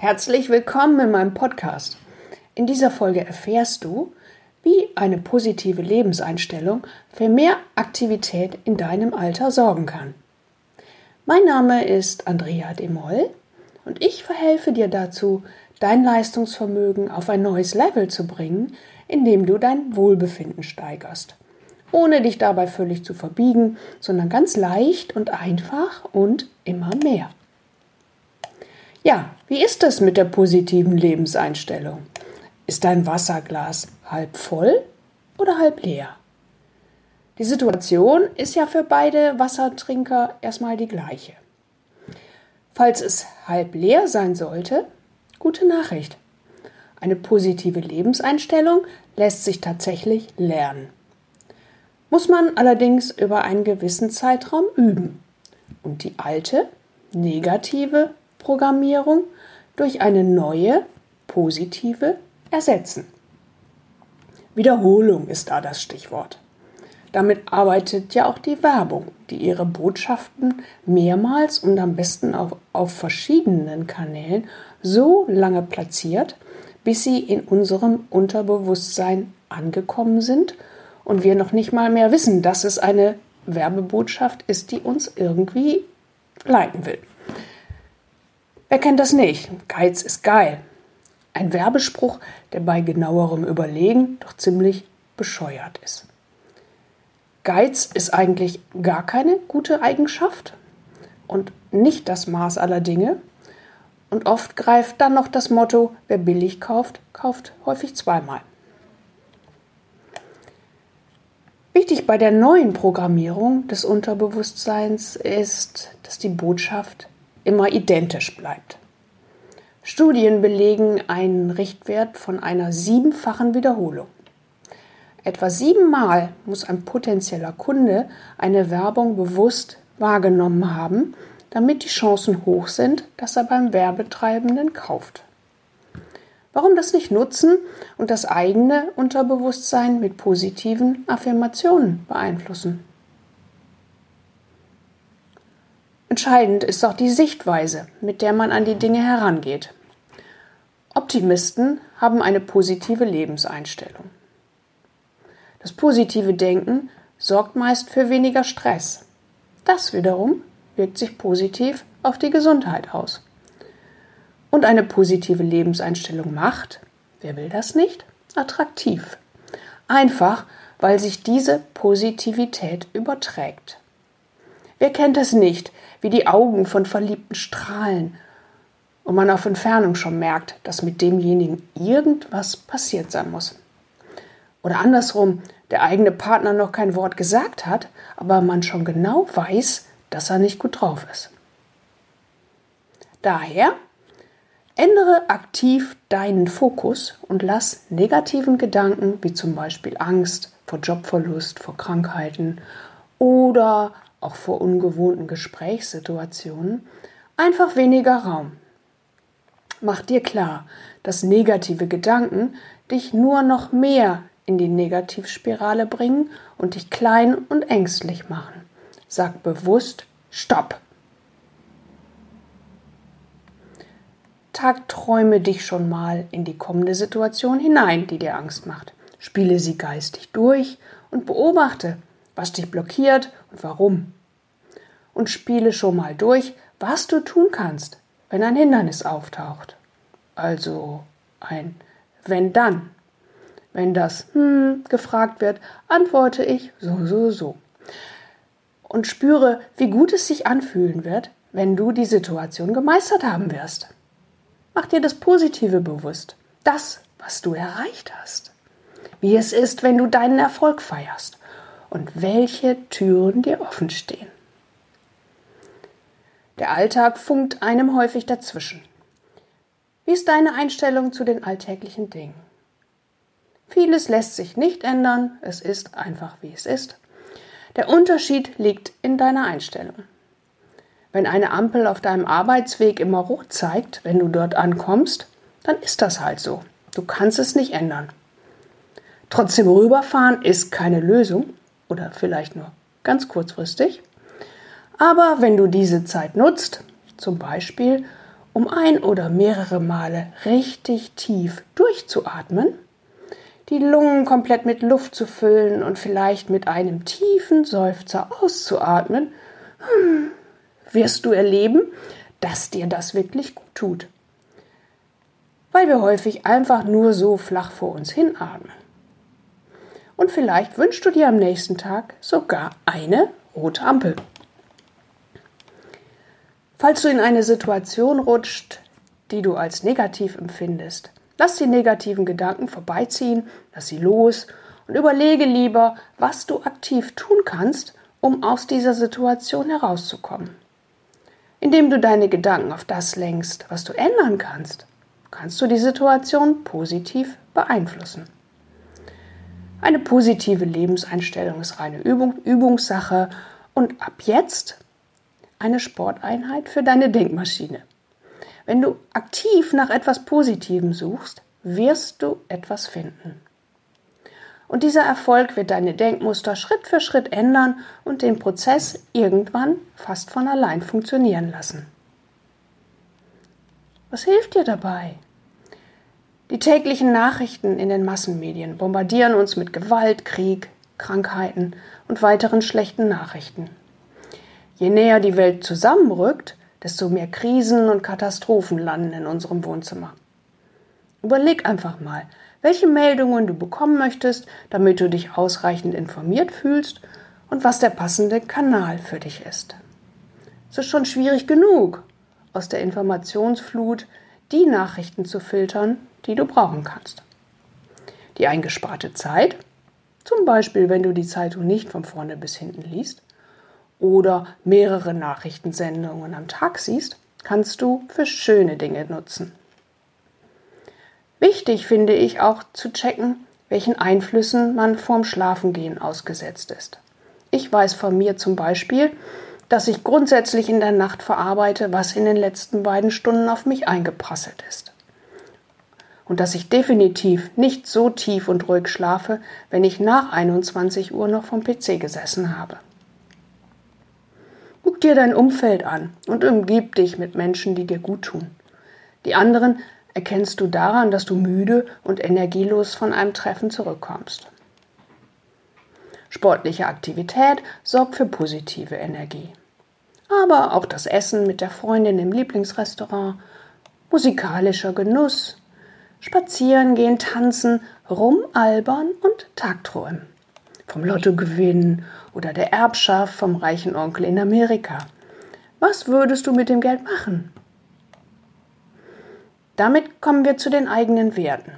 Herzlich willkommen in meinem Podcast. In dieser Folge erfährst du, wie eine positive Lebenseinstellung für mehr Aktivität in deinem Alter sorgen kann. Mein Name ist Andrea Demoll und ich verhelfe dir dazu, dein Leistungsvermögen auf ein neues Level zu bringen, indem du dein Wohlbefinden steigerst. Ohne dich dabei völlig zu verbiegen, sondern ganz leicht und einfach und immer mehr. Ja, wie ist es mit der positiven Lebenseinstellung? Ist dein Wasserglas halb voll oder halb leer? Die Situation ist ja für beide Wassertrinker erstmal die gleiche. Falls es halb leer sein sollte, gute Nachricht. Eine positive Lebenseinstellung lässt sich tatsächlich lernen. Muss man allerdings über einen gewissen Zeitraum üben und die alte, negative Programmierung durch eine neue, positive ersetzen. Wiederholung ist da das Stichwort. Damit arbeitet ja auch die Werbung, die ihre Botschaften mehrmals und am besten auch auf verschiedenen Kanälen so lange platziert, bis sie in unserem Unterbewusstsein angekommen sind und wir noch nicht mal mehr wissen, dass es eine Werbebotschaft ist, die uns irgendwie leiten will. Wer kennt das nicht? Geiz ist geil. Ein Werbespruch, der bei genauerem Überlegen doch ziemlich bescheuert ist. Geiz ist eigentlich gar keine gute Eigenschaft und nicht das Maß aller Dinge. Und oft greift dann noch das Motto, wer billig kauft, kauft häufig zweimal. Wichtig bei der neuen Programmierung des Unterbewusstseins ist, dass die Botschaft immer identisch bleibt. Studien belegen einen Richtwert von einer siebenfachen Wiederholung. Etwa siebenmal muss ein potenzieller Kunde eine Werbung bewusst wahrgenommen haben, damit die Chancen hoch sind, dass er beim Werbetreibenden kauft. Warum das nicht nutzen und das eigene Unterbewusstsein mit positiven Affirmationen beeinflussen? Entscheidend ist auch die Sichtweise, mit der man an die Dinge herangeht. Optimisten haben eine positive Lebenseinstellung. Das positive Denken sorgt meist für weniger Stress. Das wiederum wirkt sich positiv auf die Gesundheit aus. Und eine positive Lebenseinstellung macht, wer will das nicht, attraktiv. Einfach, weil sich diese Positivität überträgt. Wer kennt es nicht, wie die Augen von Verliebten strahlen und man auf Entfernung schon merkt, dass mit demjenigen irgendwas passiert sein muss. Oder andersrum, der eigene Partner noch kein Wort gesagt hat, aber man schon genau weiß, dass er nicht gut drauf ist. Daher ändere aktiv deinen Fokus und lass negativen Gedanken wie zum Beispiel Angst vor Jobverlust, vor Krankheiten oder auch vor ungewohnten Gesprächssituationen, einfach weniger Raum. Mach dir klar, dass negative Gedanken dich nur noch mehr in die Negativspirale bringen und dich klein und ängstlich machen. Sag bewusst Stopp. Tagträume dich schon mal in die kommende Situation hinein, die dir Angst macht. Spiele sie geistig durch und beobachte, was dich blockiert und warum. Und spiele schon mal durch, was du tun kannst, wenn ein Hindernis auftaucht. Also ein wenn dann. Wenn das hm gefragt wird, antworte ich so, so, so. Und spüre, wie gut es sich anfühlen wird, wenn du die Situation gemeistert haben wirst. Mach dir das Positive bewusst, das, was du erreicht hast. Wie es ist, wenn du deinen Erfolg feierst und welche Türen dir offen stehen. Der Alltag funkt einem häufig dazwischen. Wie ist deine Einstellung zu den alltäglichen Dingen? Vieles lässt sich nicht ändern, es ist einfach wie es ist. Der Unterschied liegt in deiner Einstellung. Wenn eine Ampel auf deinem Arbeitsweg immer rot zeigt, wenn du dort ankommst, dann ist das halt so. Du kannst es nicht ändern. Trotzdem rüberfahren ist keine Lösung oder vielleicht nur ganz kurzfristig. Aber wenn du diese Zeit nutzt, zum Beispiel um ein oder mehrere Male richtig tief durchzuatmen, die Lungen komplett mit Luft zu füllen und vielleicht mit einem tiefen Seufzer auszuatmen, hm, wirst du erleben, dass dir das wirklich gut tut. Weil wir häufig einfach nur so flach vor uns hinatmen. Und vielleicht wünschst du dir am nächsten Tag sogar eine rote Ampel. Falls du in eine Situation rutscht, die du als negativ empfindest, lass die negativen Gedanken vorbeiziehen, lass sie los und überlege lieber, was du aktiv tun kannst, um aus dieser Situation herauszukommen. Indem du deine Gedanken auf das lenkst, was du ändern kannst, kannst du die Situation positiv beeinflussen. Eine positive Lebenseinstellung ist reine Übung, Übungssache und ab jetzt eine Sporteinheit für deine Denkmaschine. Wenn du aktiv nach etwas Positivem suchst, wirst du etwas finden. Und dieser Erfolg wird deine Denkmuster Schritt für Schritt ändern und den Prozess irgendwann fast von allein funktionieren lassen. Was hilft dir dabei? Die täglichen Nachrichten in den Massenmedien bombardieren uns mit Gewalt, Krieg, Krankheiten und weiteren schlechten Nachrichten. Je näher die Welt zusammenrückt, desto mehr Krisen und Katastrophen landen in unserem Wohnzimmer. Überleg einfach mal, welche Meldungen du bekommen möchtest, damit du dich ausreichend informiert fühlst und was der passende Kanal für dich ist. Es ist schon schwierig genug, aus der Informationsflut die Nachrichten zu filtern, die du brauchen kannst. Die eingesparte Zeit, zum Beispiel wenn du die Zeitung nicht von vorne bis hinten liest oder mehrere Nachrichtensendungen am Tag siehst, kannst du für schöne Dinge nutzen. Wichtig finde ich auch zu checken, welchen Einflüssen man vorm Schlafengehen ausgesetzt ist. Ich weiß von mir zum Beispiel, dass ich grundsätzlich in der Nacht verarbeite, was in den letzten beiden Stunden auf mich eingeprasselt ist. Und dass ich definitiv nicht so tief und ruhig schlafe, wenn ich nach 21 Uhr noch vom PC gesessen habe. Guck dir dein Umfeld an und umgib dich mit Menschen, die dir gut tun. Die anderen erkennst du daran, dass du müde und energielos von einem Treffen zurückkommst. Sportliche Aktivität sorgt für positive Energie. Aber auch das Essen mit der Freundin im Lieblingsrestaurant, musikalischer Genuss, Spazieren gehen, tanzen, rumalbern und Tagträumen. Vom Lottogewinn oder der Erbschaft vom reichen Onkel in Amerika. Was würdest du mit dem Geld machen? Damit kommen wir zu den eigenen Werten.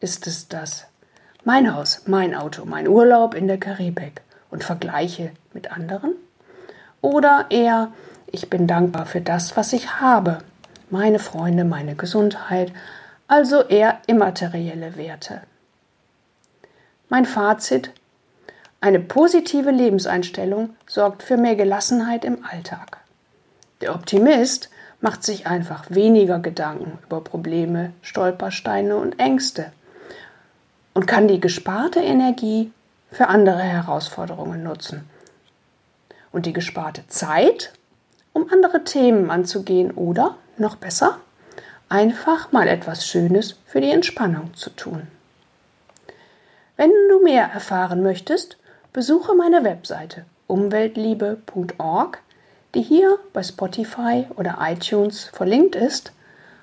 Ist es das mein Haus, mein Auto, mein Urlaub in der Karibik und Vergleiche mit anderen? Oder eher, ich bin dankbar für das, was ich habe, meine Freunde, meine Gesundheit, also eher immaterielle Werte. Mein Fazit, eine positive Lebenseinstellung sorgt für mehr Gelassenheit im Alltag. Der Optimist macht sich einfach weniger Gedanken über Probleme, Stolpersteine und Ängste und kann die gesparte Energie für andere Herausforderungen nutzen. Und die gesparte Zeit, um andere Themen anzugehen oder, noch besser, einfach mal etwas Schönes für die Entspannung zu tun. Wenn du mehr erfahren möchtest, besuche meine Webseite umweltliebe.org die hier bei Spotify oder iTunes verlinkt ist,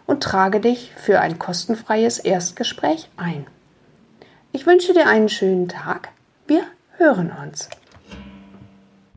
und trage dich für ein kostenfreies Erstgespräch ein. Ich wünsche dir einen schönen Tag. Wir hören uns.